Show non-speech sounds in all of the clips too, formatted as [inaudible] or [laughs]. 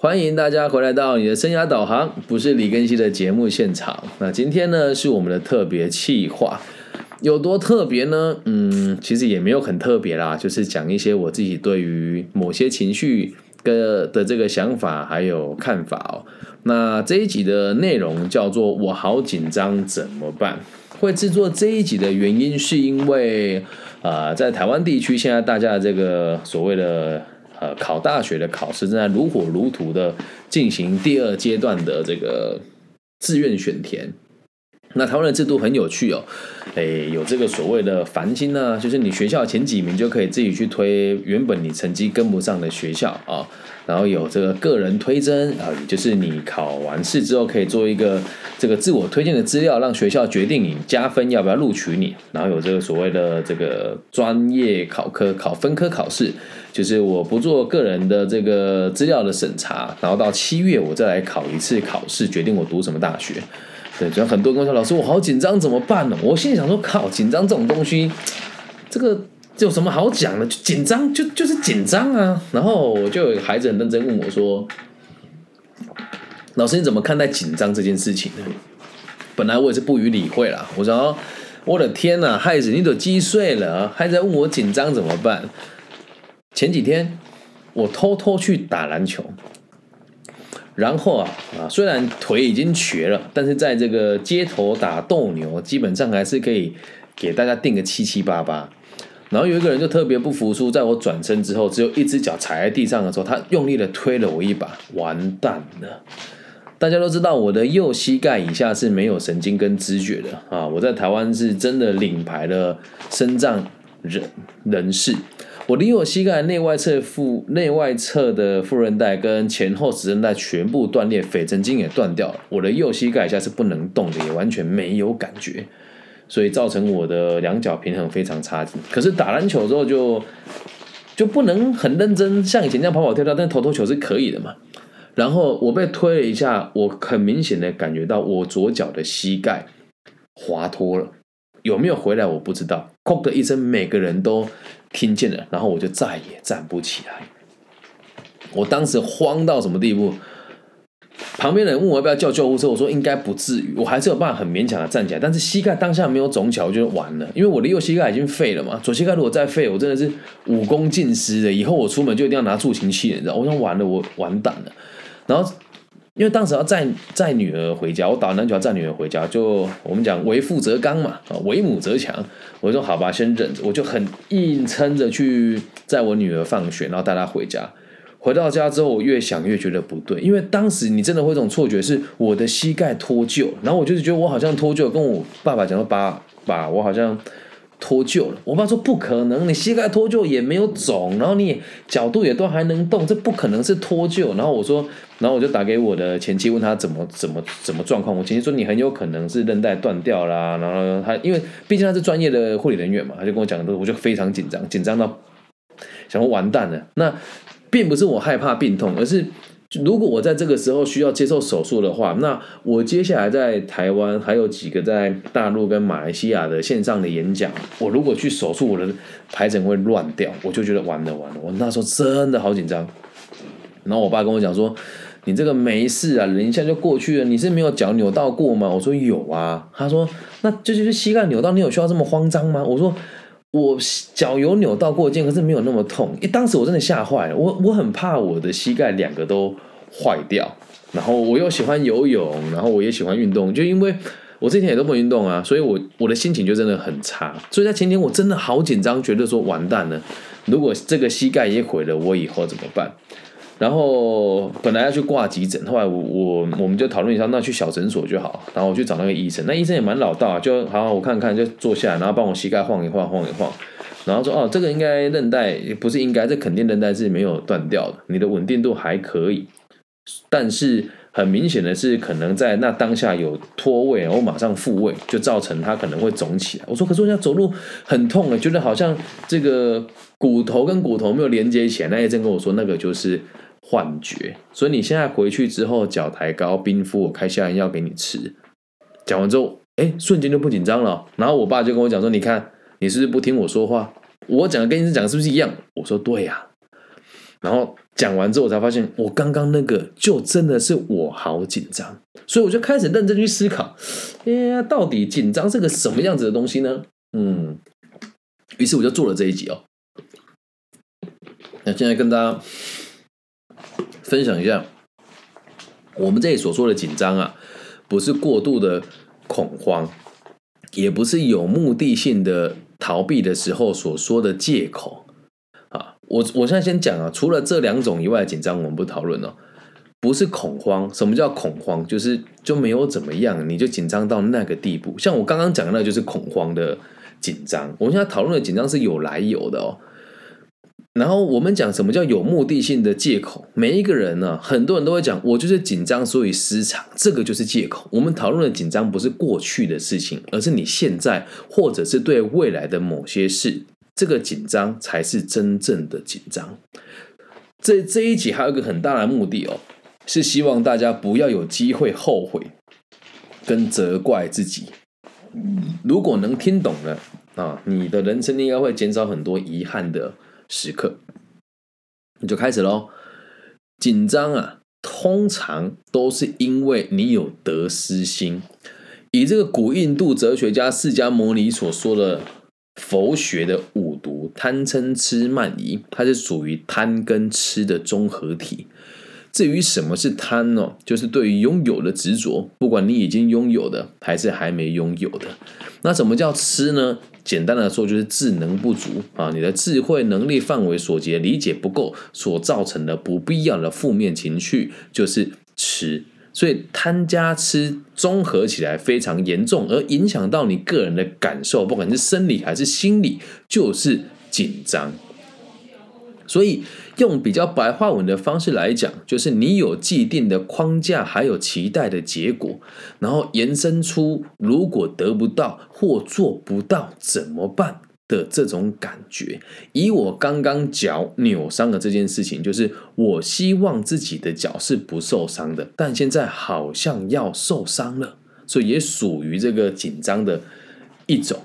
欢迎大家回来到你的生涯导航，不是李根熙的节目现场。那今天呢是我们的特别企划，有多特别呢？嗯，其实也没有很特别啦，就是讲一些我自己对于某些情绪的的这个想法还有看法哦。那这一集的内容叫做“我好紧张怎么办”。会制作这一集的原因是因为，呃，在台湾地区现在大家这个所谓的呃考大学的考试正在如火如荼的进行第二阶段的这个志愿选填。那台湾的制度很有趣哦，诶，有这个所谓的繁星呢，就是你学校前几名就可以自己去推原本你成绩跟不上的学校啊。然后有这个个人推甄啊，也就是你考完试之后可以做一个这个自我推荐的资料，让学校决定你加分要不要录取你。然后有这个所谓的这个专业考科考分科考试，就是我不做个人的这个资料的审查，然后到七月我再来考一次考试，决定我读什么大学。对，就很多跟我说老师我好紧张怎么办呢？我心里想说靠，紧张这种东西，这个。这有什么好讲的？就紧张，就就是紧张啊！然后我就有孩子很认真问我说：“老师，你怎么看待紧张这件事情呢？”本来我也是不予理会啦。我说：“我的天呐，孩子，你都几岁了，还在问我紧张怎么办？”前几天我偷偷去打篮球，然后啊啊，虽然腿已经瘸了，但是在这个街头打斗牛，基本上还是可以给大家定个七七八八。然后有一个人就特别不服输，在我转身之后，只有一只脚踩在地上的时候，他用力的推了我一把，完蛋了！大家都知道我的右膝盖以下是没有神经跟知觉的啊，我在台湾是真的领牌的身障人人士，我的右膝盖内外侧副内外侧的副韧带跟前后十韧带全部断裂，腓神经也断掉了，我的右膝盖下是不能动的，也完全没有感觉。所以造成我的两脚平衡非常差劲。可是打篮球之后就就不能很认真，像以前那样跑跑跳跳，但投投球是可以的嘛。然后我被推了一下，我很明显的感觉到我左脚的膝盖滑脱了，有没有回来我不知道。砰的一声，每个人都听见了，然后我就再也站不起来。我当时慌到什么地步？旁边人问我要不要叫救护车，我说应该不至于，我还是有办法很勉强的站起来，但是膝盖当下没有肿起来，我就完了，因为我的右膝盖已经废了嘛，左膝盖如果再废，我真的是武功尽失的，以后我出门就一定要拿助行器，你知道？我说完了，我完蛋了。然后因为当时要载载女儿回家，我打篮球要载女儿回家，就我们讲为父则刚嘛，啊为母则强，我说好吧，先忍着，我就很硬撑着去载我女儿放学，然后带她回家。回到家之后，我越想越觉得不对，因为当时你真的会一种错觉，是我的膝盖脱臼，然后我就是觉得我好像脱臼，跟我爸爸讲说：“爸爸，我好像脱臼了。”我爸说：“不可能，你膝盖脱臼也没有肿，然后你角度也都还能动，这不可能是脱臼。”然后我说，然后我就打给我的前妻，问他怎么怎么怎么状况。我前妻说：“你很有可能是韧带断掉啦。”然后他因为毕竟他是专业的护理人员嘛，他就跟我讲的，我就非常紧张，紧张到想说完蛋了。那并不是我害怕病痛，而是如果我在这个时候需要接受手术的话，那我接下来在台湾还有几个在大陆跟马来西亚的线上的演讲，我如果去手术，我的排程会乱掉，我就觉得完了完了。我那时候真的好紧张。然后我爸跟我讲说：“你这个没事啊，人一下就过去了。你是没有脚扭到过吗？”我说：“有啊。”他说：“那这就是膝盖扭到，你有需要这么慌张吗？”我说。我脚有扭到过肩，可是没有那么痛。因为当时我真的吓坏了，我我很怕我的膝盖两个都坏掉。然后我又喜欢游泳，然后我也喜欢运动，就因为我这天也都不运动啊，所以我我的心情就真的很差。所以在前天我真的好紧张，觉得说完蛋了，如果这个膝盖也毁了，我以后怎么办？然后本来要去挂急诊，后来我我我们就讨论一下，那去小诊所就好。然后我去找那个医生，那医生也蛮老道，就好好我看看就坐下，然后帮我膝盖晃一晃晃一晃，然后说哦，这个应该韧带不是应该，这肯定韧带是没有断掉的，你的稳定度还可以，但是很明显的是可能在那当下有脱位，我马上复位，就造成它可能会肿起来。我说可是我现在走路很痛啊，觉得好像这个骨头跟骨头没有连接起来。那医生跟我说那个就是。幻觉，所以你现在回去之后，脚抬高，冰敷，我开消炎药给你吃。讲完之后，哎，瞬间就不紧张了。然后我爸就跟我讲说：“你看，你是不是不听我说话？我讲的跟你讲的是不是一样？”我说：“对呀。”然后讲完之后，我才发现我刚刚那个就真的是我好紧张，所以我就开始认真去思考，哎，到底紧张是个什么样子的东西呢？嗯，于是我就做了这一集哦。那现在跟大家分享一下，我们这里所说的紧张啊，不是过度的恐慌，也不是有目的性的逃避的时候所说的借口啊。我我现在先讲啊，除了这两种以外的紧张，我们不讨论哦。不是恐慌，什么叫恐慌？就是就没有怎么样，你就紧张到那个地步。像我刚刚讲的，那就是恐慌的紧张。我们现在讨论的紧张是有来由的哦。然后我们讲什么叫有目的性的借口？每一个人呢，很多人都会讲，我就是紧张，所以失常，这个就是借口。我们讨论的紧张不是过去的事情，而是你现在或者是对未来的某些事。这个紧张才是真正的紧张。这这一集还有一个很大的目的哦，是希望大家不要有机会后悔跟责怪自己。如果能听懂了啊，你的人生应该会减少很多遗憾的时刻。你就开始喽。紧张啊，通常都是因为你有得失心。以这个古印度哲学家释迦牟尼所说的。佛学的五毒贪嗔痴慢疑，它是属于贪跟吃的综合体。至于什么是贪呢？就是对于拥有的执着，不管你已经拥有的还是还没拥有的。那什么叫吃呢？简单的说，就是智能不足啊，你的智慧能力范围所及，理解不够所造成的不必要的负面情绪，就是吃。所以贪加吃综合起来非常严重，而影响到你个人的感受，不管是生理还是心理，就是紧张。所以用比较白话文的方式来讲，就是你有既定的框架，还有期待的结果，然后延伸出如果得不到或做不到怎么办？的这种感觉，以我刚刚脚扭伤的这件事情，就是我希望自己的脚是不受伤的，但现在好像要受伤了，所以也属于这个紧张的一种，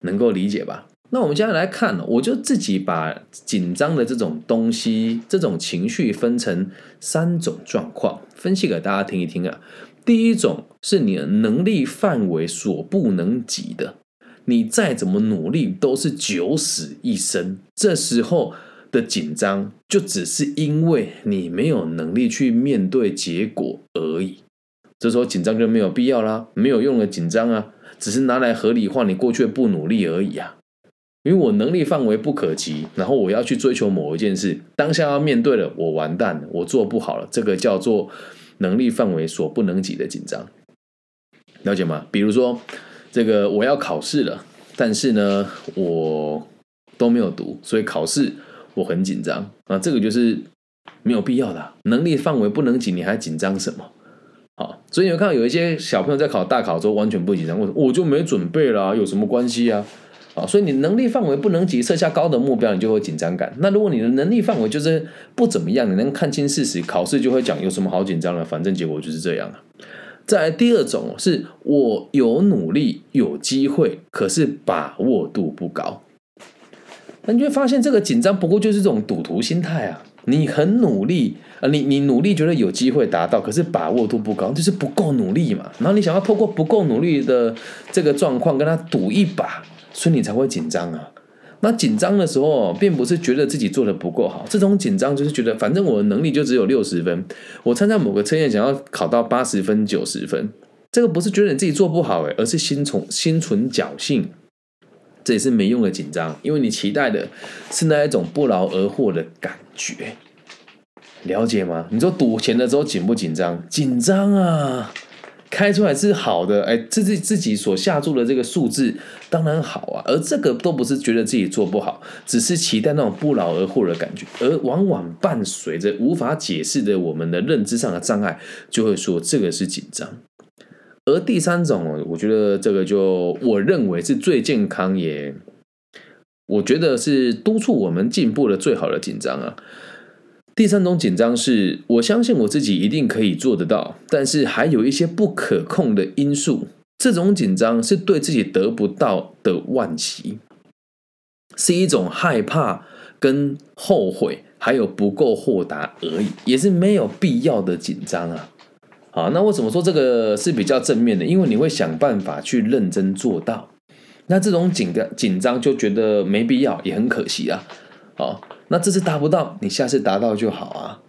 能够理解吧？那我们接下来看，我就自己把紧张的这种东西、这种情绪分成三种状况，分析给大家听一听啊。第一种是你的能力范围所不能及的。你再怎么努力都是九死一生，这时候的紧张就只是因为你没有能力去面对结果而已。这时候紧张就没有必要啦，没有用的紧张啊，只是拿来合理化你过去不努力而已啊。因为我能力范围不可及，然后我要去追求某一件事，当下要面对了，我完蛋了，我做不好了，这个叫做能力范围所不能及的紧张，了解吗？比如说。这个我要考试了，但是呢，我都没有读，所以考试我很紧张啊。这个就是没有必要的，能力范围不能及，你还紧张什么？好，所以你会看到有一些小朋友在考大考之后完全不紧张，我我就没准备了，有什么关系啊？好，所以你能力范围不能及，设下高的目标，你就会紧张感。那如果你的能力范围就是不怎么样，你能看清事实，考试就会讲有什么好紧张的，反正结果就是这样啊。再来第二种是我有努力有机会，可是把握度不高。那你会发现这个紧张不过就是这种赌徒心态啊！你很努力啊，你你努力觉得有机会达到，可是把握度不高，就是不够努力嘛。然后你想要透过不够努力的这个状况跟他赌一把，所以你才会紧张啊。那紧张的时候，并不是觉得自己做的不够好，这种紧张就是觉得，反正我的能力就只有六十分，我参加某个测验想要考到八十分、九十分，这个不是觉得你自己做不好，而是心存心存侥幸，这也是没用的紧张，因为你期待的是那一种不劳而获的感觉，了解吗？你说赌钱的时候紧不紧张？紧张啊！开出来是好的，哎，自己自己所下注的这个数字当然好啊，而这个都不是觉得自己做不好，只是期待那种不劳而获的感觉，而往往伴随着无法解释的我们的认知上的障碍，就会说这个是紧张。而第三种，我觉得这个就我认为是最健康，也我觉得是督促我们进步的最好的紧张啊。第三种紧张是，我相信我自己一定可以做得到，但是还有一些不可控的因素。这种紧张是对自己得不到的惋惜，是一种害怕跟后悔还有不够豁达而已，也是没有必要的紧张啊。好，那为什么说这个是比较正面的？因为你会想办法去认真做到。那这种紧的紧张就觉得没必要，也很可惜啊。好，那这次达不到，你下次达到就好啊。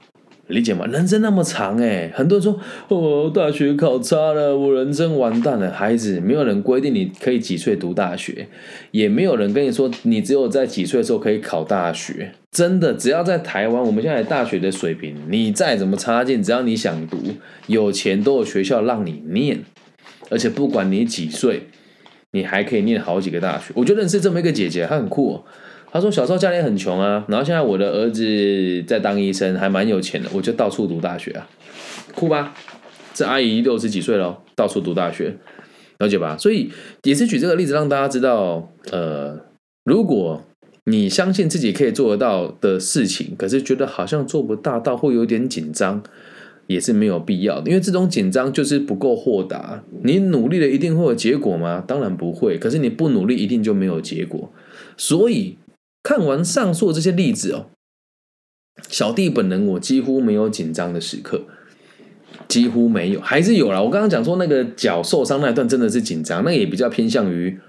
理解吗？人生那么长哎，很多人说哦，大学考差了，我人生完蛋了。孩子，没有人规定你可以几岁读大学，也没有人跟你说你只有在几岁的时候可以考大学。真的，只要在台湾，我们现在大学的水平，你再怎么差劲，只要你想读，有钱都有学校让你念，而且不管你几岁，你还可以念好几个大学。我就认识这么一个姐姐，她很酷。他说：“小时候家里很穷啊，然后现在我的儿子在当医生，还蛮有钱的，我就到处读大学啊，酷吧？这阿姨六十几岁了，到处读大学，了解吧？所以也是举这个例子让大家知道，呃，如果你相信自己可以做得到的事情，可是觉得好像做不到，到会有点紧张，也是没有必要的，因为这种紧张就是不够豁达。你努力了一定会有结果吗？当然不会。可是你不努力，一定就没有结果。所以。”看完上述这些例子哦，小弟本人我几乎没有紧张的时刻，几乎没有，还是有了。我刚刚讲说那个脚受伤那段真的是紧张，那也比较偏向于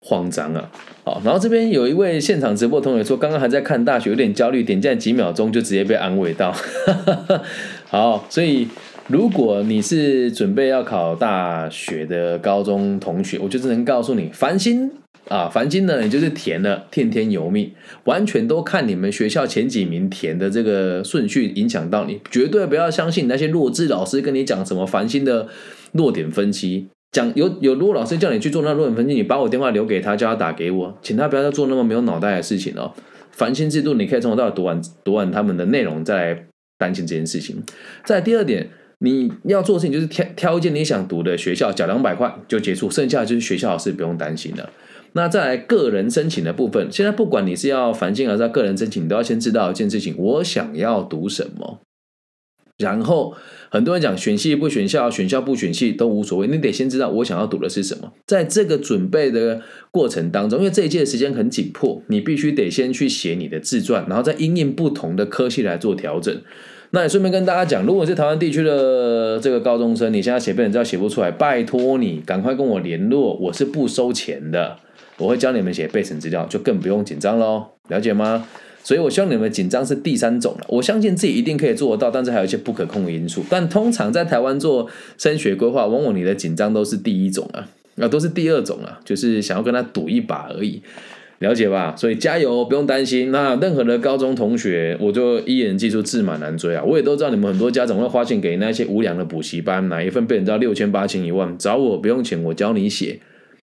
慌张啊。好，然后这边有一位现场直播同学说，刚刚还在看大学，有点焦虑，点赞几秒钟就直接被安慰到。[laughs] 好，所以如果你是准备要考大学的高中同学，我就只能告诉你，繁星。啊，凡金呢，也就是填了，天天油密，完全都看你们学校前几名填的这个顺序影响到你，绝对不要相信那些弱智老师跟你讲什么繁星的弱点分析，讲有有如果老师叫你去做那弱点分析，你把我电话留给他，叫他打给我，请他不要再做那么没有脑袋的事情哦。繁星制度你可以从头到尾读完读完他们的内容，再来担心这件事情。再第二点，你要做的事情就是挑挑一间你想读的学校，缴两百块就结束，剩下就是学校老师不用担心了。那在个人申请的部分，现在不管你是要繁星还是要个人申请，你都要先知道一件事情：我想要读什么。然后很多人讲选系不选校，选校不选系都无所谓，你得先知道我想要读的是什么。在这个准备的过程当中，因为这一届时间很紧迫，你必须得先去写你的自传，然后再因应不同的科系来做调整。那也顺便跟大家讲，如果是台湾地区的这个高中生，你现在写本资料写不出来，拜托你赶快跟我联络，我是不收钱的。我会教你们写备审资料，就更不用紧张喽，了解吗？所以我希望你们紧张是第三种了。我相信自己一定可以做得到，但是还有一些不可控的因素。但通常在台湾做升学规划，往往你的紧张都是第一种啊，那都是第二种啊，就是想要跟他赌一把而已，了解吧？所以加油，不用担心。那任何的高中同学，我就一言记住，自满难追啊！我也都知道你们很多家长会花钱给那些无良的补习班，哪一份被人知道六千八千一万，找我不用钱，我教你写，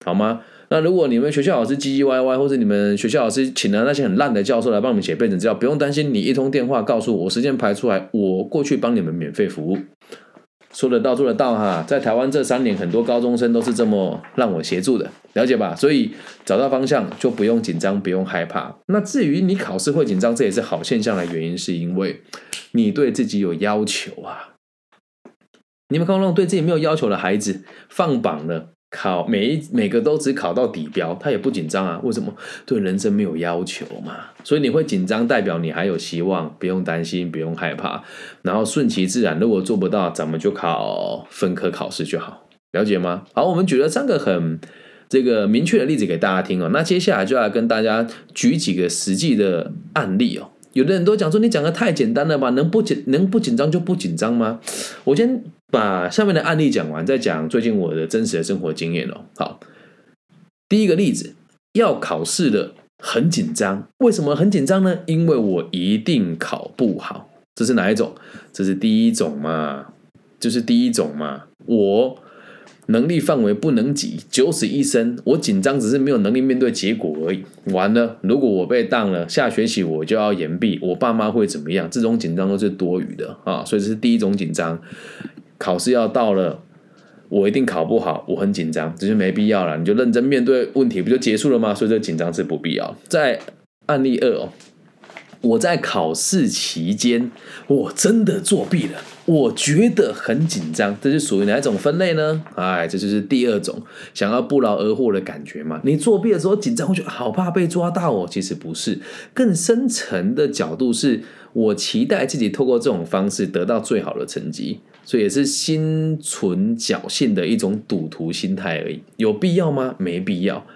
好吗？[laughs] 那如果你们学校老师唧唧歪歪，或者你们学校老师请了那些很烂的教授来帮你们写背景资料，不用担心，你一通电话告诉我时间排出来，我过去帮你们免费服务，说得到做得到哈。在台湾这三年，很多高中生都是这么让我协助的，了解吧？所以找到方向就不用紧张，不用害怕。那至于你考试会紧张，这也是好现象的原因，是因为你对自己有要求啊。你们看那种对自己没有要求的孩子放榜了。考每一每个都只考到底标，他也不紧张啊？为什么？对人生没有要求嘛，所以你会紧张，代表你还有希望，不用担心，不用害怕，然后顺其自然。如果做不到，咱们就考分科考试就好，了解吗？好，我们举了三个很这个明确的例子给大家听哦。那接下来就要跟大家举几个实际的案例哦。有的人都讲说你讲的太简单了吧？能不紧能不紧张就不紧张吗？我先把下面的案例讲完，再讲最近我的真实的生活经验哦。好，第一个例子，要考试了，很紧张。为什么很紧张呢？因为我一定考不好。这是哪一种？这是第一种嘛？就是第一种嘛？我。能力范围不能挤，九死一生。我紧张只是没有能力面对结果而已。完了，如果我被当了，下学期我就要延毕，我爸妈会怎么样？这种紧张都是多余的啊！所以这是第一种紧张。考试要到了，我一定考不好，我很紧张，只是没必要了。你就认真面对问题，不就结束了吗？所以这紧张是不必要。在案例二哦，我在考试期间，我真的作弊了，我觉得很紧张，这是属于哪一种分类呢？哎，这就是第二种想要不劳而获的感觉嘛。你作弊的时候紧张，会觉得好怕被抓到哦。其实不是，更深层的角度是我期待自己透过这种方式得到最好的成绩，所以也是心存侥幸的一种赌徒心态而已。有必要吗？没必要。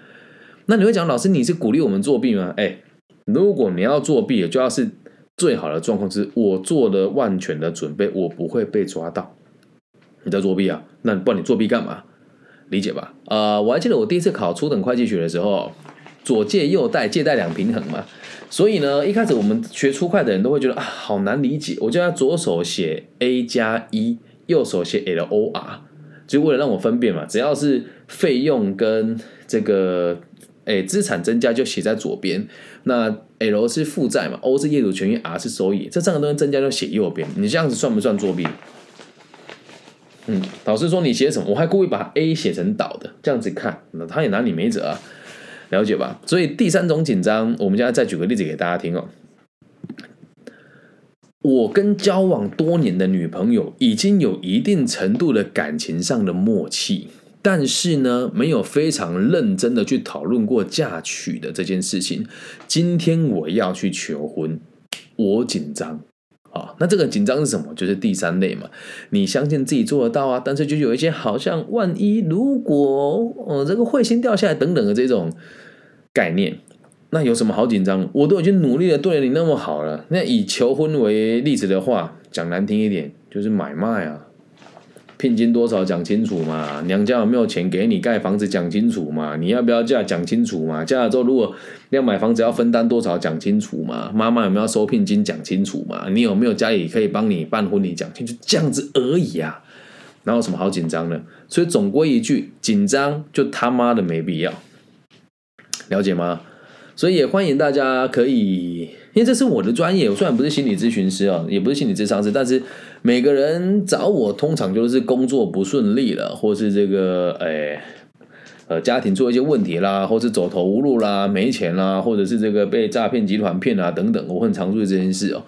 那你会讲，老师你是鼓励我们作弊吗？哎。如果你要作弊，就要是最好的状况，是我做了万全的准备，我不会被抓到。你在作弊啊？那不然你作弊干嘛？理解吧？呃，我还记得我第一次考初等会计学的时候，左借右贷，借贷两平衡嘛。所以呢，一开始我们学初会的人都会觉得啊，好难理解。我就要左手写 a 加一，右手写 l o r，就为了让我分辨嘛。只要是费用跟这个。诶，资产增加就写在左边，那 L 是负债嘛，O 是业主权益，R 是收益，这三个东西增加就写右边。你这样子算不算作弊？嗯，老师说你写什么，我还故意把 A 写成倒的，这样子看，那他也拿你没辙啊，了解吧？所以第三种紧张，我们现在再举个例子给大家听哦。我跟交往多年的女朋友已经有一定程度的感情上的默契。但是呢，没有非常认真的去讨论过嫁娶的这件事情。今天我要去求婚，我紧张啊。那这个紧张是什么？就是第三类嘛。你相信自己做得到啊，但是就有一些好像万一如果呃这个彗星掉下来等等的这种概念，那有什么好紧张？我都已经努力的对你那么好了。那以求婚为例子的话，讲难听一点，就是买卖啊。聘金多少讲清楚嘛？娘家有没有钱给你盖房子讲清楚嘛？你要不要嫁讲清楚嘛？嫁了之后如果要买房子要分担多少讲清楚嘛？妈妈有没有收聘金讲清楚嘛？你有没有家里可以帮你办婚礼讲清楚？这样子而已啊，哪有什么好紧张的？所以总归一句，紧张就他妈的没必要，了解吗？所以也欢迎大家可以。因为这是我的专业，我虽然不是心理咨询师啊，也不是心理咨商师，但是每个人找我通常就是工作不顺利了，或是这个哎呃家庭出一些问题啦，或是走投无路啦，没钱啦，或者是这个被诈骗集团骗啊等等，我很常注意这件事哦。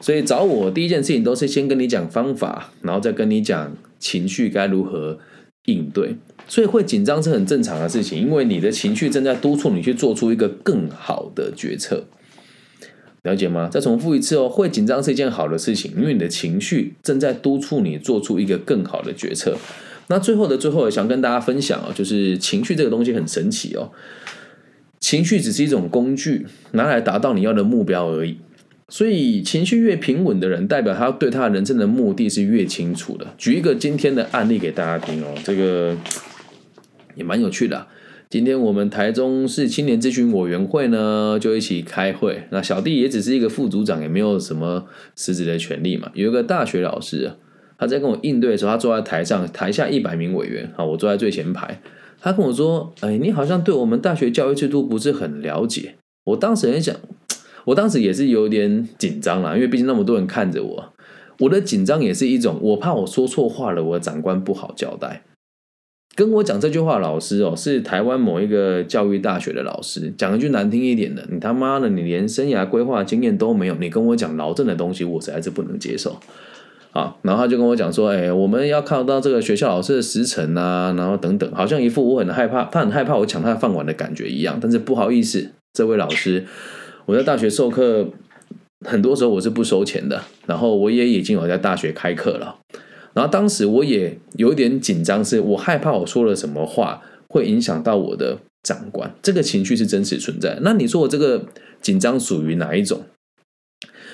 所以找我第一件事情都是先跟你讲方法，然后再跟你讲情绪该如何应对。所以会紧张是很正常的事情，因为你的情绪正在督促你去做出一个更好的决策。了解吗？再重复一次哦，会紧张是一件好的事情，因为你的情绪正在督促你做出一个更好的决策。那最后的最后，想跟大家分享哦，就是情绪这个东西很神奇哦，情绪只是一种工具，拿来达到你要的目标而已。所以情绪越平稳的人，代表他对他人生的目的是越清楚的。举一个今天的案例给大家听哦，这个也蛮有趣的。今天我们台中市青年咨询委员会呢，就一起开会。那小弟也只是一个副组长，也没有什么实质的权利嘛。有一个大学老师，他在跟我应对的时候，他坐在台上，台下一百名委员，啊，我坐在最前排。他跟我说：“哎，你好像对我们大学教育制度不是很了解。”我当时很想，我当时也是有点紧张啦，因为毕竟那么多人看着我，我的紧张也是一种，我怕我说错话了，我的长官不好交代。跟我讲这句话老师哦，是台湾某一个教育大学的老师。讲一句难听一点的，你他妈的，你连生涯规划经验都没有，你跟我讲劳政的东西，我实在是不能接受。啊，然后他就跟我讲说，哎，我们要看到这个学校老师的时辰啊，然后等等，好像一副我很害怕，他很害怕我抢他的饭碗的感觉一样。但是不好意思，这位老师，我在大学授课，很多时候我是不收钱的，然后我也已经有在大学开课了。然后当时我也有点紧张，是我害怕我说了什么话会影响到我的长官，这个情绪是真实存在。那你说我这个紧张属于哪一种？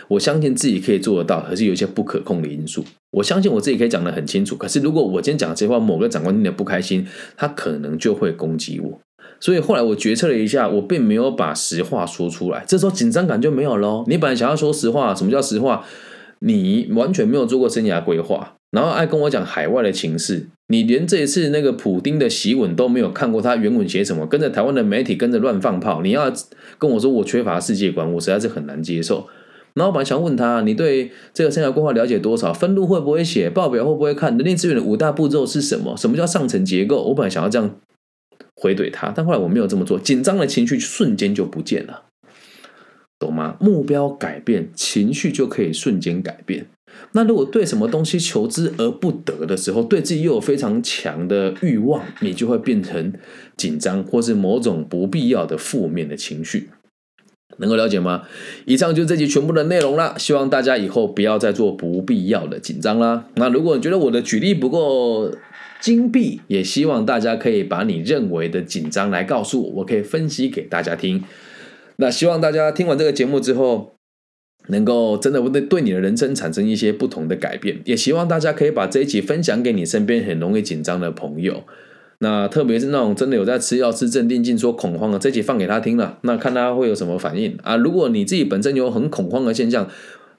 我相信自己可以做得到，可是有一些不可控的因素。我相信我自己可以讲得很清楚，可是如果我今天讲这话，某个长官听得不开心，他可能就会攻击我。所以后来我决策了一下，我并没有把实话说出来，这时候紧张感就没有喽。你本来想要说实话，什么叫实话？你完全没有做过生涯规划。然后爱跟我讲海外的情势，你连这一次那个普丁的檄文都没有看过，他原文写什么？跟着台湾的媒体跟着乱放炮，你要跟我说我缺乏世界观，我实在是很难接受。然后我本来想问他，你对这个生涯规划了解多少？分录会不会写？报表会不会看？人力资源的五大步骤是什么？什么叫上层结构？我本来想要这样回怼他，但后来我没有这么做，紧张的情绪瞬间就不见了。懂吗？目标改变，情绪就可以瞬间改变。那如果对什么东西求之而不得的时候，对自己又有非常强的欲望，你就会变成紧张，或是某种不必要的负面的情绪。能够了解吗？以上就是这集全部的内容啦。希望大家以后不要再做不必要的紧张啦。那如果你觉得我的举例不够金币，也希望大家可以把你认为的紧张来告诉我，我可以分析给大家听。那希望大家听完这个节目之后。能够真的对对你的人生产生一些不同的改变，也希望大家可以把这一集分享给你身边很容易紧张的朋友。那特别是那种真的有在吃药、吃镇定剂、说恐慌的，这集放给他听了，那看他会有什么反应啊？如果你自己本身有很恐慌的现象。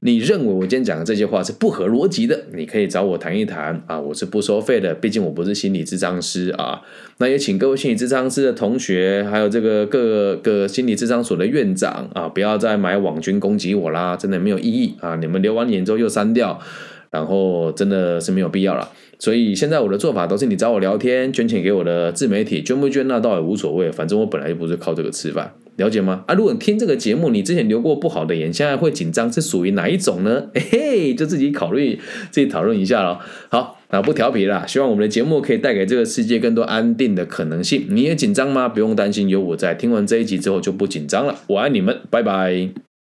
你认为我今天讲的这些话是不合逻辑的？你可以找我谈一谈啊，我是不收费的，毕竟我不是心理智商师啊。那也请各位心理智商师的同学，还有这个各个心理智商所的院长啊，不要再买网军攻击我啦，真的没有意义啊！你们留完言之后又删掉，然后真的是没有必要了。所以现在我的做法都是你找我聊天，捐钱给我的自媒体，捐不捐那倒也无所谓，反正我本来就不是靠这个吃饭。了解吗？啊，如果你听这个节目，你之前留过不好的言，现在会紧张，是属于哪一种呢？嘿 [laughs] 嘿，就自己考虑，自己讨论一下咯。好，那不调皮了，希望我们的节目可以带给这个世界更多安定的可能性。你也紧张吗？不用担心，有我在。听完这一集之后就不紧张了。我爱你们，拜拜。